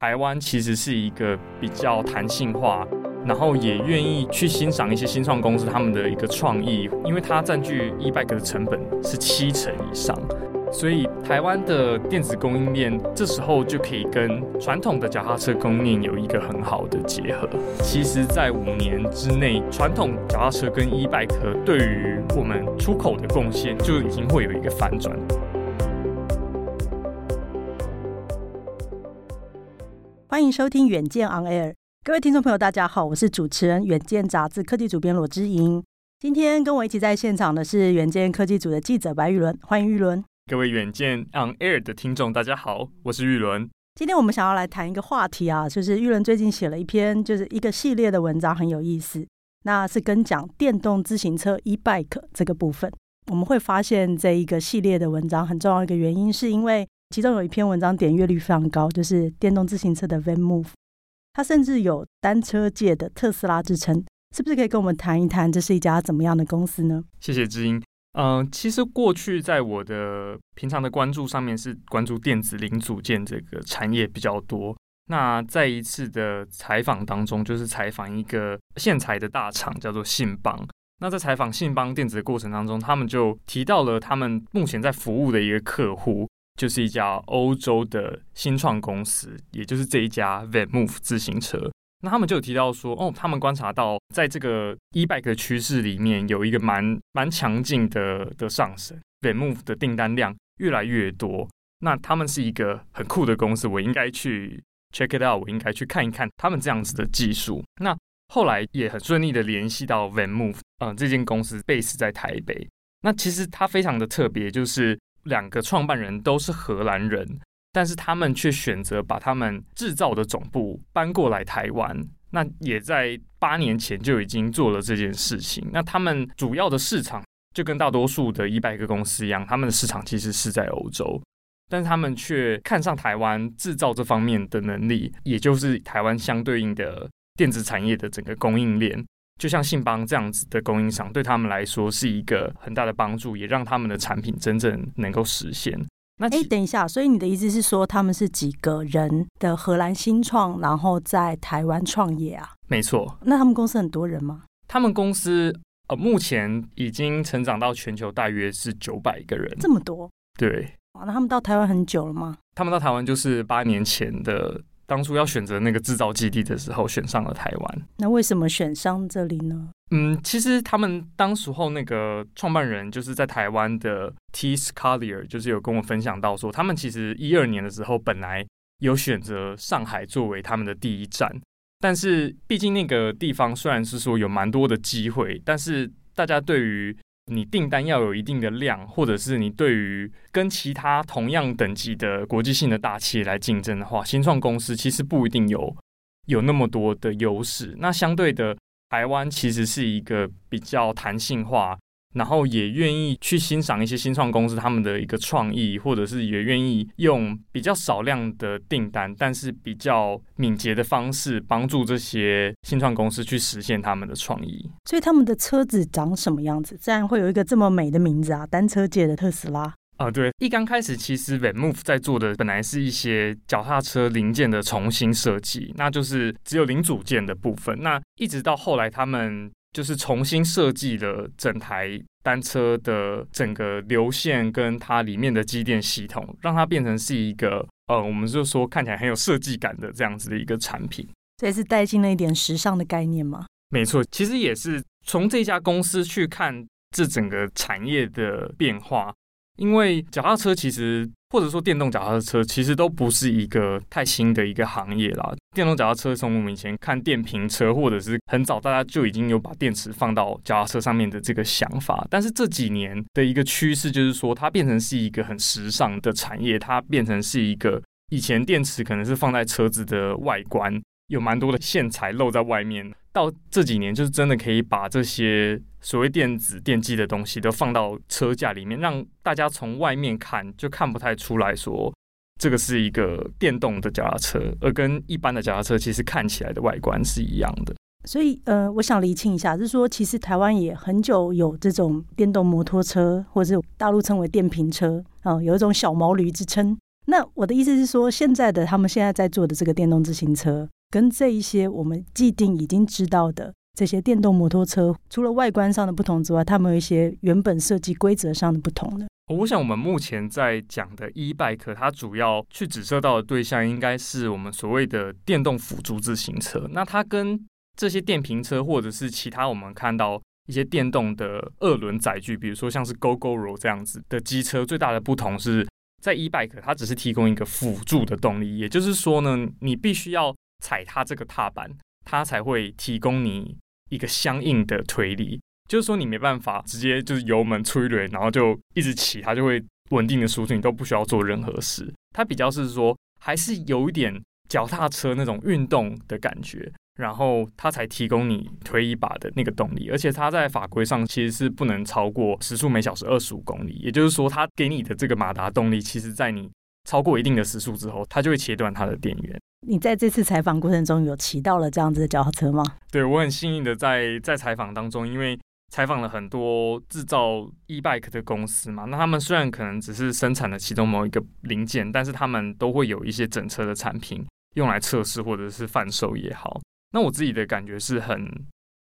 台湾其实是一个比较弹性化，然后也愿意去欣赏一些新创公司他们的一个创意，因为它占据 e-bike 的成本是七成以上。所以，台湾的电子供应链这时候就可以跟传统的脚踏车供应链有一个很好的结合。其实，在五年之内，传统脚踏车跟 e-bike 对于我们出口的贡献就已经会有一个反转。欢迎收听远见 On Air，各位听众朋友，大家好，我是主持人远见杂志科技主编罗之莹。今天跟我一起在现场的是远见科技组的记者白玉伦，欢迎玉伦。各位远见 On Air 的听众，大家好，我是玉伦。今天我们想要来谈一个话题啊，就是玉伦最近写了一篇，就是一个系列的文章，很有意思。那是跟讲电动自行车 e-bike 这个部分。我们会发现这一个系列的文章很重要一个原因，是因为其中有一篇文章点阅率非常高，就是电动自行车的 Van Move，它甚至有单车界的特斯拉之称。是不是可以跟我们谈一谈，这是一家怎么样的公司呢？谢谢知音。嗯、其实过去在我的平常的关注上面是关注电子零组件这个产业比较多。那在一次的采访当中，就是采访一个线材的大厂，叫做信邦。那在采访信邦电子的过程当中，他们就提到了他们目前在服务的一个客户，就是一家欧洲的新创公司，也就是这一家 VanMoof 自行车。那他们就有提到说，哦，他们观察到，在这个 e-bike 的趋势里面，有一个蛮蛮强劲的的上升，VanMoof 的订单量越来越多。那他们是一个很酷的公司，我应该去 check it out，我应该去看一看他们这样子的技术。那后来也很顺利的联系到 VanMoof，嗯，这间公司 base 在台北。那其实它非常的特别，就是两个创办人都是荷兰人。但是他们却选择把他们制造的总部搬过来台湾，那也在八年前就已经做了这件事情。那他们主要的市场就跟大多数的 e-bike 公司一样，他们的市场其实是在欧洲，但是他们却看上台湾制造这方面的能力，也就是台湾相对应的电子产业的整个供应链，就像信邦这样子的供应商，对他们来说是一个很大的帮助，也让他们的产品真正能够实现。那哎，等一下，所以你的意思是说，他们是几个人的荷兰新创，然后在台湾创业啊？没错。那他们公司很多人吗？他们公司呃，目前已经成长到全球大约是九百个人。这么多？对。哇，那他们到台湾很久了吗？他们到台湾就是八年前的。当初要选择那个制造基地的时候，选上了台湾。那为什么选上这里呢？嗯，其实他们当时候那个创办人就是在台湾的 Thies Collier，就是有跟我分享到说，他们其实一二年的时候本来有选择上海作为他们的第一站，但是毕竟那个地方虽然是说有蛮多的机会，但是大家对于你订单要有一定的量，或者是你对于跟其他同样等级的国际性的大企业来竞争的话，新创公司其实不一定有有那么多的优势。那相对的，台湾其实是一个比较弹性化。然后也愿意去欣赏一些新创公司他们的一个创意，或者是也愿意用比较少量的订单，但是比较敏捷的方式，帮助这些新创公司去实现他们的创意。所以他们的车子长什么样子？自然会有一个这么美的名字啊！单车界的特斯拉啊，对。一刚开始，其实 VanMoof 在做的本来是一些脚踏车零件的重新设计，那就是只有零组件的部分。那一直到后来，他们就是重新设计了整台单车的整个流线跟它里面的机电系统，让它变成是一个呃，我们就说看起来很有设计感的这样子的一个产品。这是带进了一点时尚的概念吗？没错，其实也是从这家公司去看这整个产业的变化，因为脚踏车其实。或者说电动脚踏车其实都不是一个太新的一个行业啦。电动脚踏车从我们以前看电瓶车，或者是很早大家就已经有把电池放到脚踏车上面的这个想法。但是这几年的一个趋势就是说，它变成是一个很时尚的产业，它变成是一个以前电池可能是放在车子的外观，有蛮多的线材露在外面。到这几年，就是真的可以把这些所谓电子电机的东西都放到车架里面，让大家从外面看就看不太出来说这个是一个电动的脚踏车，而跟一般的脚踏车其实看起来的外观是一样的。所以，呃，我想厘清一下，就是说，其实台湾也很久有这种电动摩托车，或者是大陆称为电瓶车啊，有一种小毛驴之称。那我的意思是说，现在的他们现在在做的这个电动自行车，跟这一些我们既定已经知道的这些电动摩托车，除了外观上的不同之外，他们有一些原本设计规则上的不同呢？我想，我们目前在讲的 e-bike，它主要去指涉到的对象，应该是我们所谓的电动辅助自行车。那它跟这些电瓶车，或者是其他我们看到一些电动的二轮载具，比如说像是 Gogoro 这样子的机车，最大的不同是在 e-bike，它只是提供一个辅助的动力。也就是说呢，你必须要踩它这个踏板，它才会提供你一个相应的推力。就是说，你没办法直接就是油门催泪，然后就一直骑，它就会稳定的输出，你都不需要做任何事。它比较是说，还是有一点脚踏车那种运动的感觉，然后它才提供你推一把的那个动力。而且它在法规上其实是不能超过时速每小时二十五公里，也就是说，它给你的这个马达动力，其实在你超过一定的时速之后，它就会切断它的电源。你在这次采访过程中有骑到了这样子的脚踏车吗？对，我很幸运的在在采访当中，因为。采访了很多制造 e-bike 的公司嘛，那他们虽然可能只是生产了其中某一个零件，但是他们都会有一些整车的产品用来测试或者是贩售也好。那我自己的感觉是很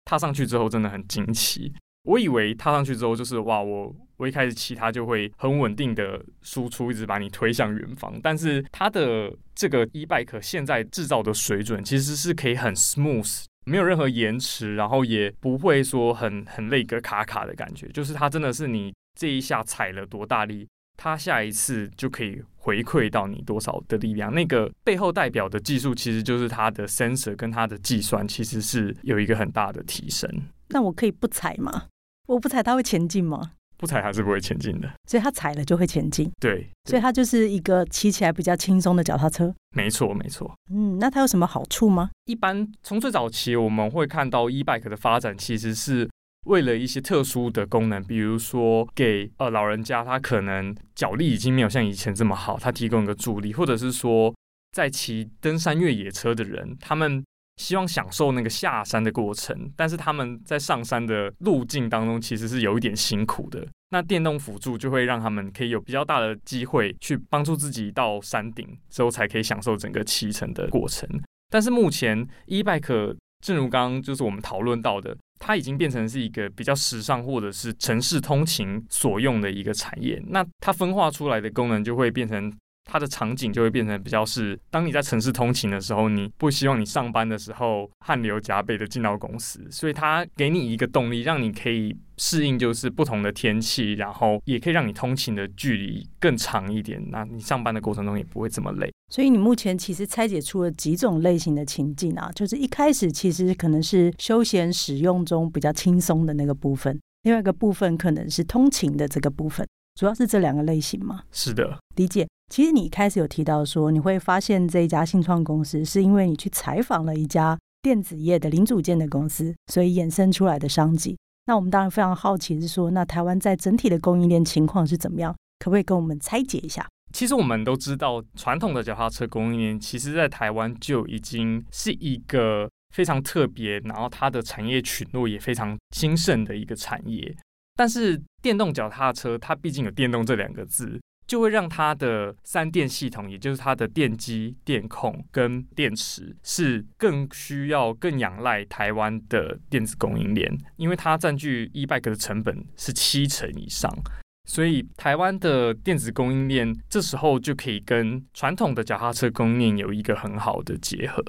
踏上去之后真的很惊奇。我以为踏上去之后就是哇，我我一开始骑它就会很稳定的输出，一直把你推向远方。但是它的这个 e-bike 现在制造的水准其实是可以很 smooth。没有任何延迟，然后也不会说很很累个卡卡的感觉，就是它真的是你这一下踩了多大力，它下一次就可以回馈到你多少的力量。那个背后代表的技术，其实就是它的 sensor 跟它的计算，其实是有一个很大的提升。那我可以不踩吗？我不踩它会前进吗？不踩还是不会前进的，所以它踩了就会前进。对，所以它就是一个骑起来比较轻松的脚踏车。没错，没错。嗯，那它有什么好处吗？一般从最早期我们会看到 e-bike 的发展，其实是为了一些特殊的功能，比如说给呃老人家，他可能脚力已经没有像以前这么好，他提供一个助力，或者是说在骑登山越野车的人，他们。希望享受那个下山的过程，但是他们在上山的路径当中其实是有一点辛苦的。那电动辅助就会让他们可以有比较大的机会去帮助自己到山顶之后，才可以享受整个骑乘的过程。但是目前 e-bike，正如刚刚就是我们讨论到的，它已经变成是一个比较时尚或者是城市通勤所用的一个产业。那它分化出来的功能就会变成。它的场景就会变成比较是，当你在城市通勤的时候，你不希望你上班的时候汗流浃背的进到公司，所以它给你一个动力，让你可以适应就是不同的天气，然后也可以让你通勤的距离更长一点。那你上班的过程中也不会这么累。所以你目前其实拆解出了几种类型的情境啊，就是一开始其实可能是休闲使用中比较轻松的那个部分，另外一个部分可能是通勤的这个部分，主要是这两个类型吗？是的，理解。其实你一开始有提到说，你会发现这一家新创公司是因为你去采访了一家电子业的零组件的公司，所以衍生出来的商机。那我们当然非常好奇是说，那台湾在整体的供应链情况是怎么样？可不可以跟我们拆解一下？其实我们都知道，传统的脚踏车供应链，其实在台湾就已经是一个非常特别，然后它的产业群落也非常兴盛的一个产业。但是电动脚踏车，它毕竟有“电动”这两个字。就会让它的三电系统，也就是它的电机、电控跟电池，是更需要、更仰赖台湾的电子供应链，因为它占据 e-bike 的成本是七成以上，所以台湾的电子供应链这时候就可以跟传统的脚踏车供应链有一个很好的结合。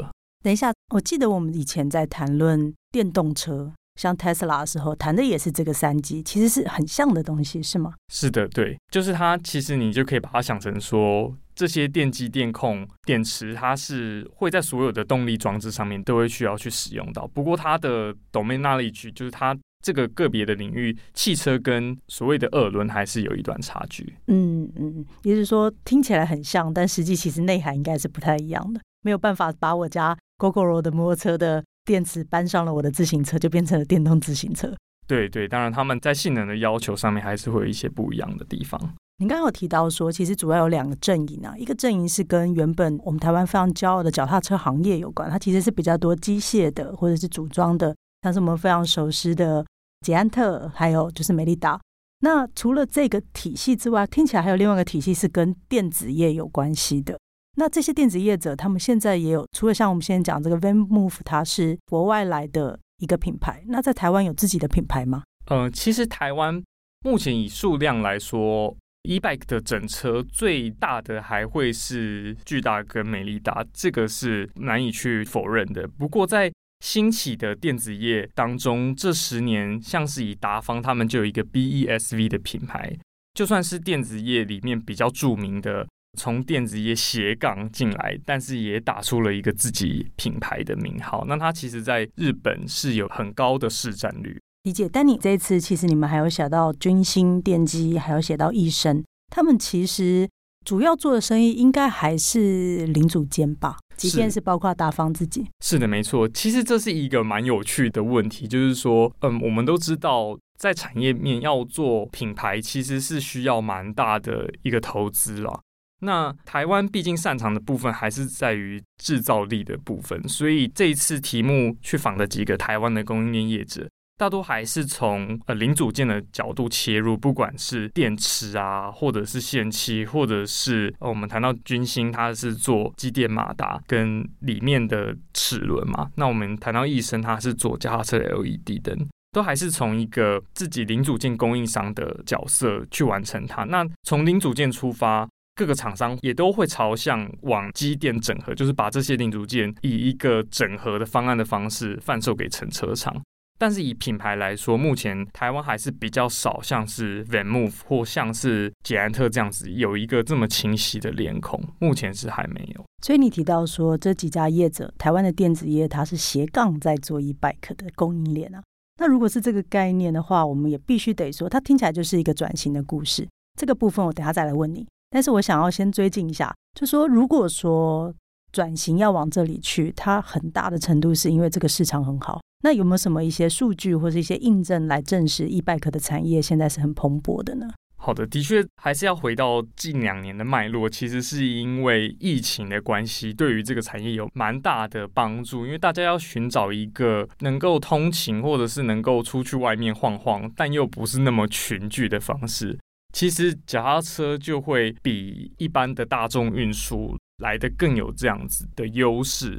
等一下，我记得我们以前在谈论电动车。像 Tesla 的时候谈的也是这个三 G，，其实是很像的东西，是吗？是的，对，就是它。其实你就可以把它想成说，这些电机、电控、电池，它是会在所有的动力装置上面都会需要去使用到。不过它的 domain knowledge 就是它这个个别的领域，汽车跟所谓的二轮还是有一段差距。嗯嗯，也就是说听起来很像，但实际其实内涵应该是不太一样的。没有办法把我家 Gogoro 的摩托车的。电池搬上了我的自行车，就变成了电动自行车。对对，当然他们在性能的要求上面还是会有一些不一样的地方。您刚刚有提到说，其实主要有两个阵营啊，一个阵营是跟原本我们台湾非常骄傲的脚踏车行业有关，它其实是比较多机械的或者是组装的，像是我们非常熟悉的捷安特，还有就是美利达。那除了这个体系之外，听起来还有另外一个体系是跟电子业有关系的。那这些电子业者，他们现在也有，除了像我们现在讲这个 VanMoof，它是国外来的一个品牌，那在台湾有自己的品牌吗？呃，其实台湾目前以数量来说，e-bike 的整车最大的还会是巨大跟美利达，这个是难以去否认的。不过在兴起的电子业当中，这十年像是以达方，他们就有一个 BESV 的品牌，就算是电子业里面比较著名的，从电子业斜杠进来，但是也打出了一个自己品牌的名号。那它其实在日本是有很高的市占率。理解。但你这一次其实你们还有写到军心电机，还有写到医生，他们其实主要做的生意应该还是零组件吧？即便是包括大方自己，是的，没错。其实这是一个蛮有趣的问题，就是说，嗯，我们都知道，在产业面要做品牌，其实是需要蛮大的一个投资了。那台湾毕竟擅长的部分还是在于制造力的部分，所以这一次题目去访的几个台湾的供应链业者。大多还是从呃零组件的角度切入，不管是电池啊，或者是线器，或者是呃我们谈到君兴，它是做机电马达跟里面的齿轮嘛。那我们谈到易升，它是做脚踏车 LED 灯，都还是从一个自己零组件供应商的角色去完成它。那从零组件出发，各个厂商也都会朝向往机电整合，就是把这些零组件以一个整合的方案的方式贩售给成车厂。但是以品牌来说，目前台湾还是比较少，像是 VanMoof 或像是捷安特这样子有一个这么清晰的脸孔，目前是还没有。所以你提到说这几家业者，台湾的电子业它是斜杠在做 e-bike 的供应链啊。那如果是这个概念的话，我们也必须得说，它听起来就是一个转型的故事。这个部分我等下再来问你。但是我想要先追进一下，就说如果说转型要往这里去，它很大的程度是因为这个市场很好。那有没有什么一些数据或是一些印证来证实 e-bike 的产业现在是很蓬勃的呢？好的，的确还是要回到近两年的脉络，其实是因为疫情的关系，对于这个产业有蛮大的帮助，因为大家要寻找一个能够通勤或者是能够出去外面晃晃，但又不是那么群聚的方式。其实脚踏车就会比一般的大众运输来的更有这样子的优势。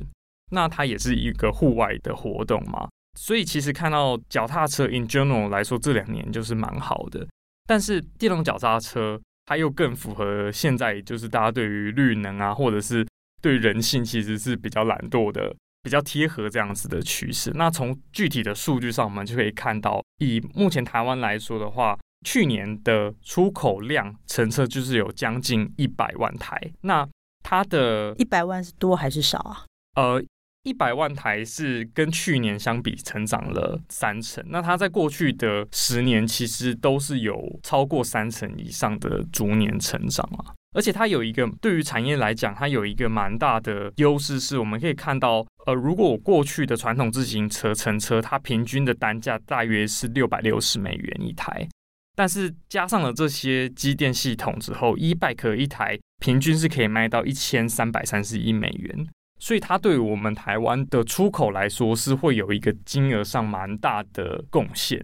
那它也是一个户外的活动嘛。所以其实看到脚踏车 in general 来说，这两年就是蛮好的。但是电动脚踏车它又更符合现在就是大家对于绿能啊，或者是对人性其实是比较懒惰的，比较贴合这样子的趋势。那从具体的数据上，我们就可以看到，以目前台湾来说的话，去年的出口量成车就是有将近一百万台。那它的一百万是多还是少啊？呃。一百万台是跟去年相比成长了三成，那它在过去的十年其实都是有超过三成以上的逐年成长啊，而且它有一个对于产业来讲，它有一个蛮大的优势，是我们可以看到，呃，如果我过去的传统自行车乘车，它平均的单价大约是六百六十美元一台，但是加上了这些机电系统之后，e-bike 一台平均是可以卖到一千三百三十一美元。所以它对我们台湾的出口来说是会有一个金额上蛮大的贡献。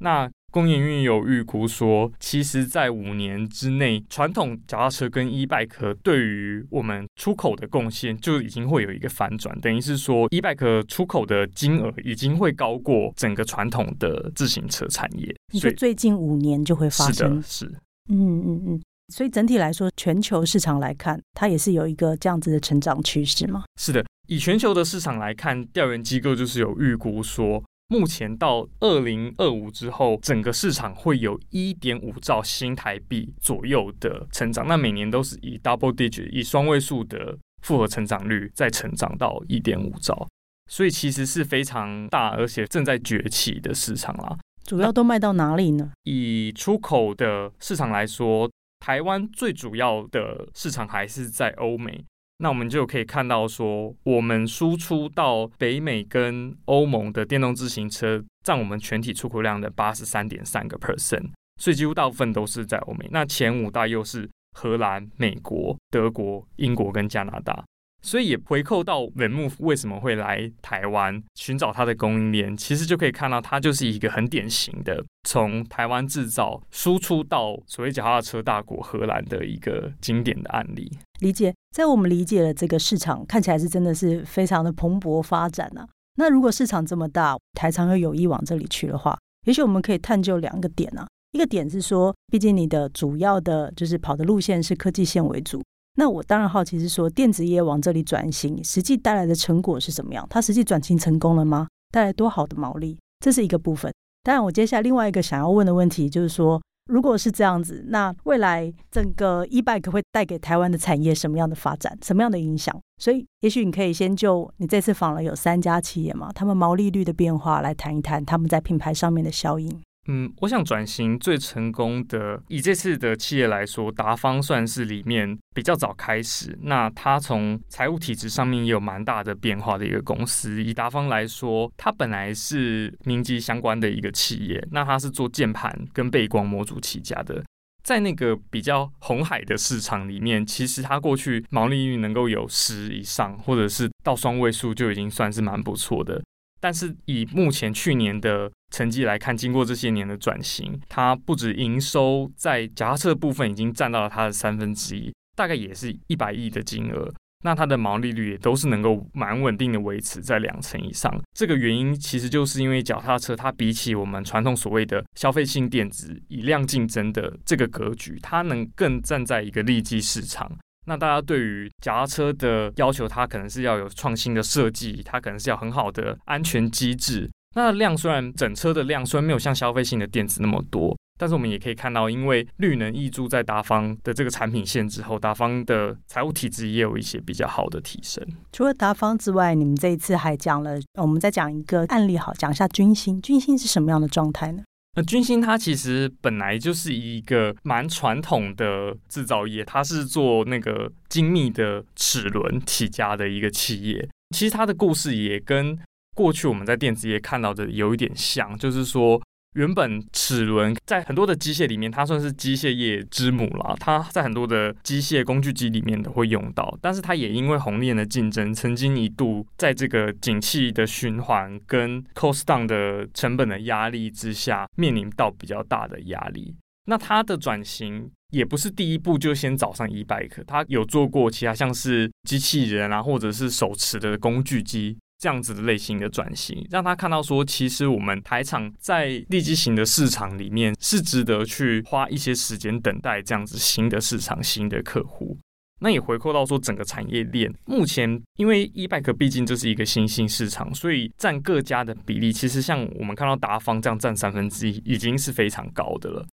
那工研院有预估说，其实，在五年之内，传统脚踏车跟 e-bike 对于我们出口的贡献就已经会有一个反转，等于是说 e-bike 出口的金额已经会高过整个传统的自行车产业。你说最近五年就会发生？是的，是。嗯嗯嗯。所以整体来说，全球市场来看，它也是有一个这样子的成长趋势吗？是的，以全球的市场来看，调研机构就是有预估说，目前到二零二五之后，整个市场会有一点五兆新台币左右的成长。那每年都是以 double digit，以双位数的复合成长率再成长到一点五兆，所以其实是非常大，而且正在崛起的市场啦。主要都卖到哪里呢？以出口的市场来说。台湾最主要的市场还是在欧美，那我们就可以看到说，我们输出到北美跟欧盟的电动自行车占我们全体出口量的八十三点三个 percent，所以几乎大部分都是在欧美。那前五大又是荷兰、美国、德国、英国跟加拿大。所以也回扣到 Vermouth 为什么会来台湾寻找它的供应链，其实就可以看到它就是一个很典型的从台湾制造输出到所谓脚踏车大国荷兰的一个经典的案例。理解，在我们理解的这个市场看起来是真的是非常的蓬勃发展啊。那如果市场这么大，台商又有意往这里去的话，也许我们可以探究两个点啊。一个点是说，毕竟你的主要的就是跑的路线是科技线为主。那我当然好奇是说，电子业往这里转型，实际带来的成果是怎么样？它实际转型成功了吗？带来多好的毛利？这是一个部分。当然，我接下来另外一个想要问的问题就是说，如果是这样子，那未来整个 e-bike 会带给台湾的产业什么样的发展？什么样的影响？所以，也许你可以先就你这次访了有三家企业嘛，他们毛利率的变化来谈一谈他们在品牌上面的效应。嗯，我想转型最成功的，以这次的企业来说，达方算是里面比较早开始。那它从财务体制上面也有蛮大的变化的一个公司。以达方来说，它本来是明基相关的一个企业，那它是做键盘跟背光模组起家的。在那个比较红海的市场里面，其实它过去毛利率能够有十以上，或者是到双位数，就已经算是蛮不错的。但是以目前去年的成绩来看，经过这些年的转型，它不止营收在脚踏车部分已经占到了它的三分之一，大概也是一百亿的金额。那它的毛利率也都是能够蛮稳定的维持在两成以上。这个原因其实就是因为脚踏车它比起我们传统所谓的消费性电子以量竞争的这个格局，它能更站在一个利基市场。那大家对于脚踏车的要求，它可能是要有创新的设计，它可能是要很好的安全机制。那量虽然整车的量虽然没有像消费性的电子那么多，但是我们也可以看到，因为绿能溢注在达方的这个产品线之后，达方的财务体制也有一些比较好的提升。除了达方之外，你们这一次还讲了，我们再讲一个案例，好，讲一下军兴。军兴是什么样的状态呢？那军兴它其实本来就是一个蛮传统的制造业，它是做那个精密的齿轮起家的一个企业。其实它的故事也跟过去我们在电子业看到的有一点像，就是说。原本齿轮在很多的机械里面，它算是机械业之母了。它在很多的机械工具机里面都会用到，但是它也因为红链的竞争，曾经一度在这个景气的循环跟 cost down 的成本的压力之下，面临到比较大的压力。那它的转型也不是第一步就先找上 e-bike，它有做过其他像是机器人啊，或者是手持的工具机。这样子的类型的转型，让他看到说，其实我们台厂在利基型的市场里面是值得去花一些时间等待这样子新的市场、新的客户。那也回扣到说，整个产业链目前，因为 e-bike 毕竟这是一个新兴市场，所以占各家的比例，其实像我们看到达方这样占三分之一，已经是非常高的了。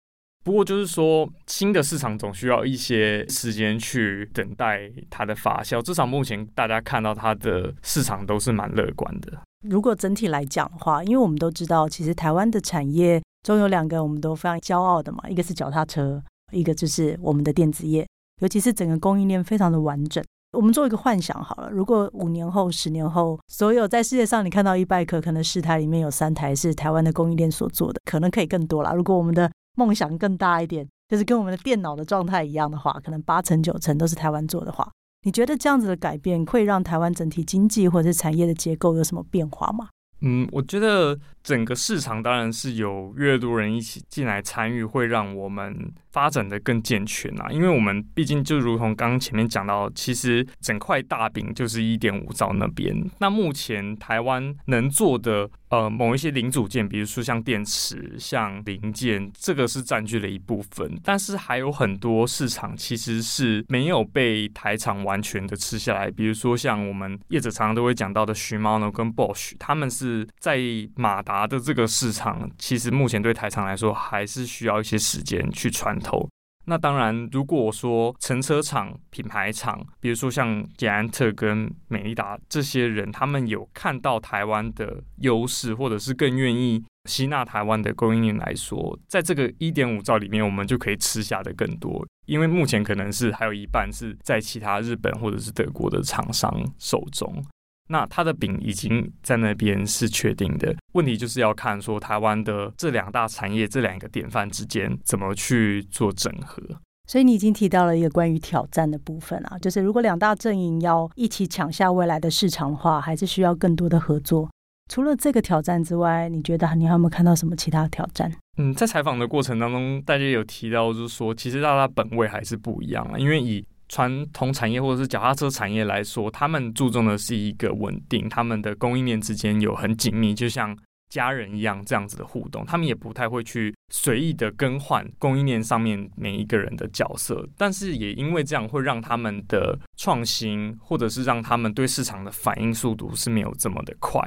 不过就是说，新的市场总需要一些时间去等待它的发酵。至少目前大家看到它的市场都是蛮乐观的。如果整体来讲的话，因为我们都知道，其实台湾的产业中有两个我们都非常骄傲的嘛，一个是脚踏车，一个就是我们的电子业。尤其是整个供应链非常的完整。我们做一个幻想好了，如果五年后、十年后，所有在世界上你看到一百颗可能十台里面有三台是台湾的供应链所做的，可能可以更多啦。如果我们的梦想更大一点，就是跟我们的电脑的状态一样的话，可能八成九成都是台湾做的话，你觉得这样子的改变会让台湾整体经济或者是产业的结构有什么变化吗？嗯，我觉得整个市场当然是有越多人一起进来参与，会让我们发展的更健全啊。因为我们毕竟就如同刚刚前面讲到，其实整块大饼就是一点五兆那边。那目前台湾能做的呃某一些零组件，比如说像电池、像零件，这个是占据了一部分。但是还有很多市场其实是没有被台厂完全的吃下来，比如说像我们业者常常都会讲到的徐猫呢跟 Bosch，他们是。在马达的这个市场，其实目前对台厂来说还是需要一些时间去穿透。那当然，如果说乘车厂、品牌厂，比如说像捷安特跟美利达这些人，他们有看到台湾的优势，或者是更愿意吸纳台湾的供应链来说，在这个一点五兆里面，我们就可以吃下的更多。因为目前可能是还有一半是在其他日本或者是德国的厂商手中。那它的饼已经在那边是确定的，问题就是要看说台湾的这两大产业这两个典范之间怎么去做整合。所以你已经提到了一个关于挑战的部分啊，就是如果两大阵营要一起抢下未来的市场的话，还是需要更多的合作。除了这个挑战之外，你觉得你还有没有看到什么其他的挑战？嗯，在采访的过程当中，大家有提到，就是说，其实大家本位还是不一样啊。因为以传统产业或者是脚踏车产业来说，他们注重的是一个稳定，他们的供应链之间有很紧密，就像家人一样这样子的互动。他们也不太会去随意的更换供应链上面每一个人的角色，但是也因为这样，会让他们的创新，或者是让他们对市场的反应速度是没有这么的快。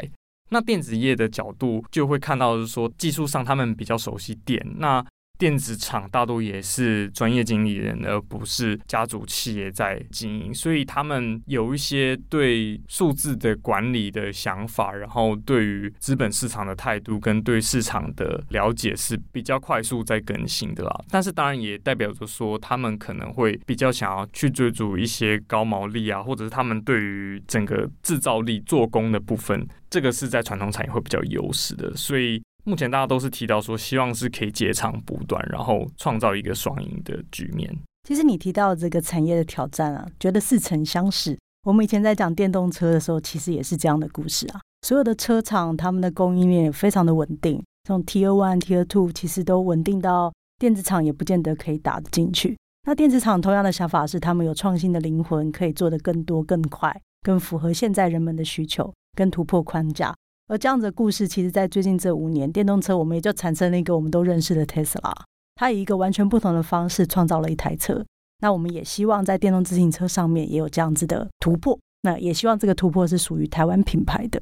那电子业的角度就会看到，是说技术上他们比较熟悉电，那电子厂大多也是专业经理人，而不是家族企业在经营，所以他们有一些对数字的管理的想法，然后对于资本市场的态度跟对市场的了解是比较快速在更新的啦。但是当然也代表着说，他们可能会比较想要去追逐一些高毛利啊，或者是他们对于整个制造力做工的部分。这个是在传统产业会比较优势的，所以目前大家都是提到说，希望是可以截长补短，然后创造一个双赢的局面。其实你提到这个产业的挑战啊，觉得似曾相识。我们以前在讲电动车的时候，其实也是这样的故事啊。所有的车厂他们的供应链也非常的稳定，这种 Tier One、Tier Two 其实都稳定到电子厂也不见得可以打得进去。那电子厂同样的想法是，他们有创新的灵魂，可以做得更多、更快、更符合现在人们的需求。跟突破框架，而这样子的故事，其实，在最近这五年，电动车我们也就产生了一个我们都认识的 Tesla，它以一个完全不同的方式创造了一台车。那我们也希望在电动自行车上面也有这样子的突破。那也希望这个突破是属于台湾品牌的。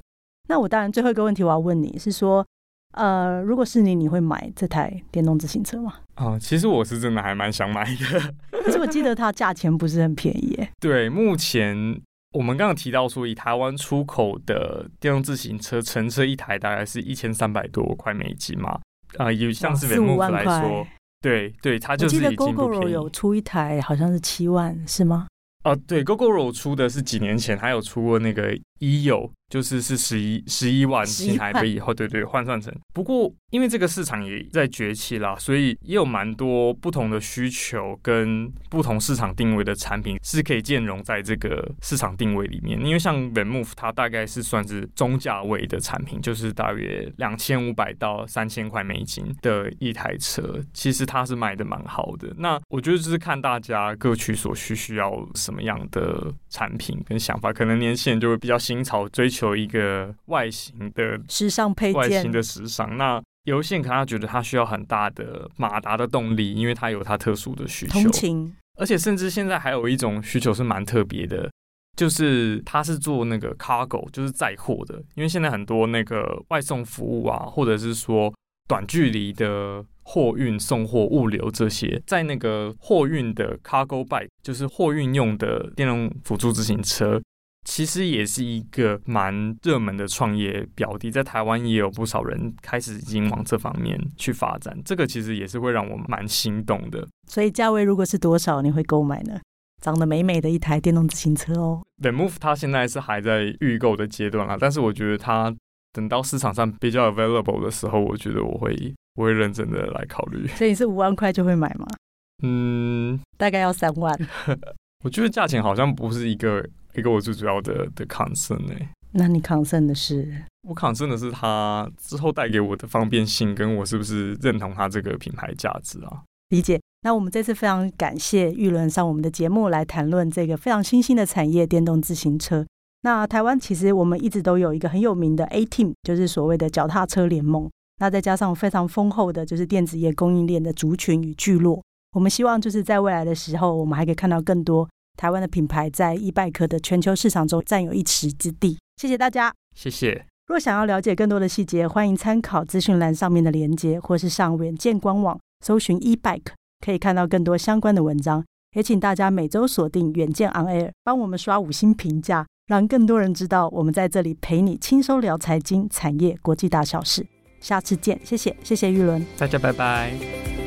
那我当然最后一个问题我要问你是说，呃，如果是你，你会买这台电动自行车吗？啊、呃，其实我是真的还蛮想买的，可是我记得它价钱不是很便宜耶。对，目前。我们刚刚提到说，以台湾出口的电动自行车，乘车一台大概是一千三百多块美金嘛，啊、呃，有像是 VanMoof 来说，对对，它就是已经不便宜。我记得 Gogoro 有出一台，好像是七万，是吗？啊、呃，对，Gogoro 出的是几年前，还有出过那个 EYO。就是是十一十一万新台币以后，对对，换算成。不过因为这个市场也在崛起啦，所以也有蛮多不同的需求跟不同市场定位的产品是可以兼容在这个市场定位里面。因为像 Remove 它大概是算是中价位的产品，就是大约两千五百到三千块美金的一台车，其实它是卖的蛮好的。那我觉得就是看大家各取所需，需要什么样的产品跟想法，可能年轻人就会比较新潮，追求。一个外形的时尚配件，外形的时尚。那有线可能他觉得他需要很大的马达的动力，因为他有他特殊的需求。而且甚至现在还有一种需求是蛮特别的，就是他是做那个 cargo，就是载货的。因为现在很多那个外送服务啊，或者是说短距离的货运、送货、物流这些，在那个货运的 cargo bike，就是货运用的电动辅助自行车。其实也是一个蛮热门的创业标的，在台湾也有不少人开始已经往这方面去发展。这个其实也是会让我蛮心动的。所以价位如果是多少，你会购买呢？长得美美的一台电动自行车哦。The Move 它现在是还在预购的阶段啦，但是我觉得它等到市场上比较 available 的时候，我觉得我会我会认真的来考虑。所以你是五万块就会买吗？嗯，大概要三万。我觉得价钱好像不是一个。一个我最主要的的 concern 呢？那你 concern 的是？我 concern 的是它之后带给我的方便性，跟我是不是认同它这个品牌价值啊？理解。那我们这次非常感谢玉伦上我们的节目来谈论这个非常新兴的产业——电动自行车。那台湾其实我们一直都有一个很有名的 A Team，就是所谓的脚踏车联盟。那再加上非常丰厚的，就是电子业供应链的族群与聚落。我们希望就是在未来的时候，我们还可以看到更多。台湾的品牌在 e-bike 的全球市场中占有一席之地。谢谢大家，谢谢。若想要了解更多的细节，欢迎参考资讯栏上面的连接，或是上远见官网搜寻 e-bike，可以看到更多相关的文章。也请大家每周锁定远见 On Air，帮我们刷五星评价，让更多人知道我们在这里陪你轻松聊财经、产业、国际大小事。下次见，谢谢，谢谢玉伦，大家拜拜。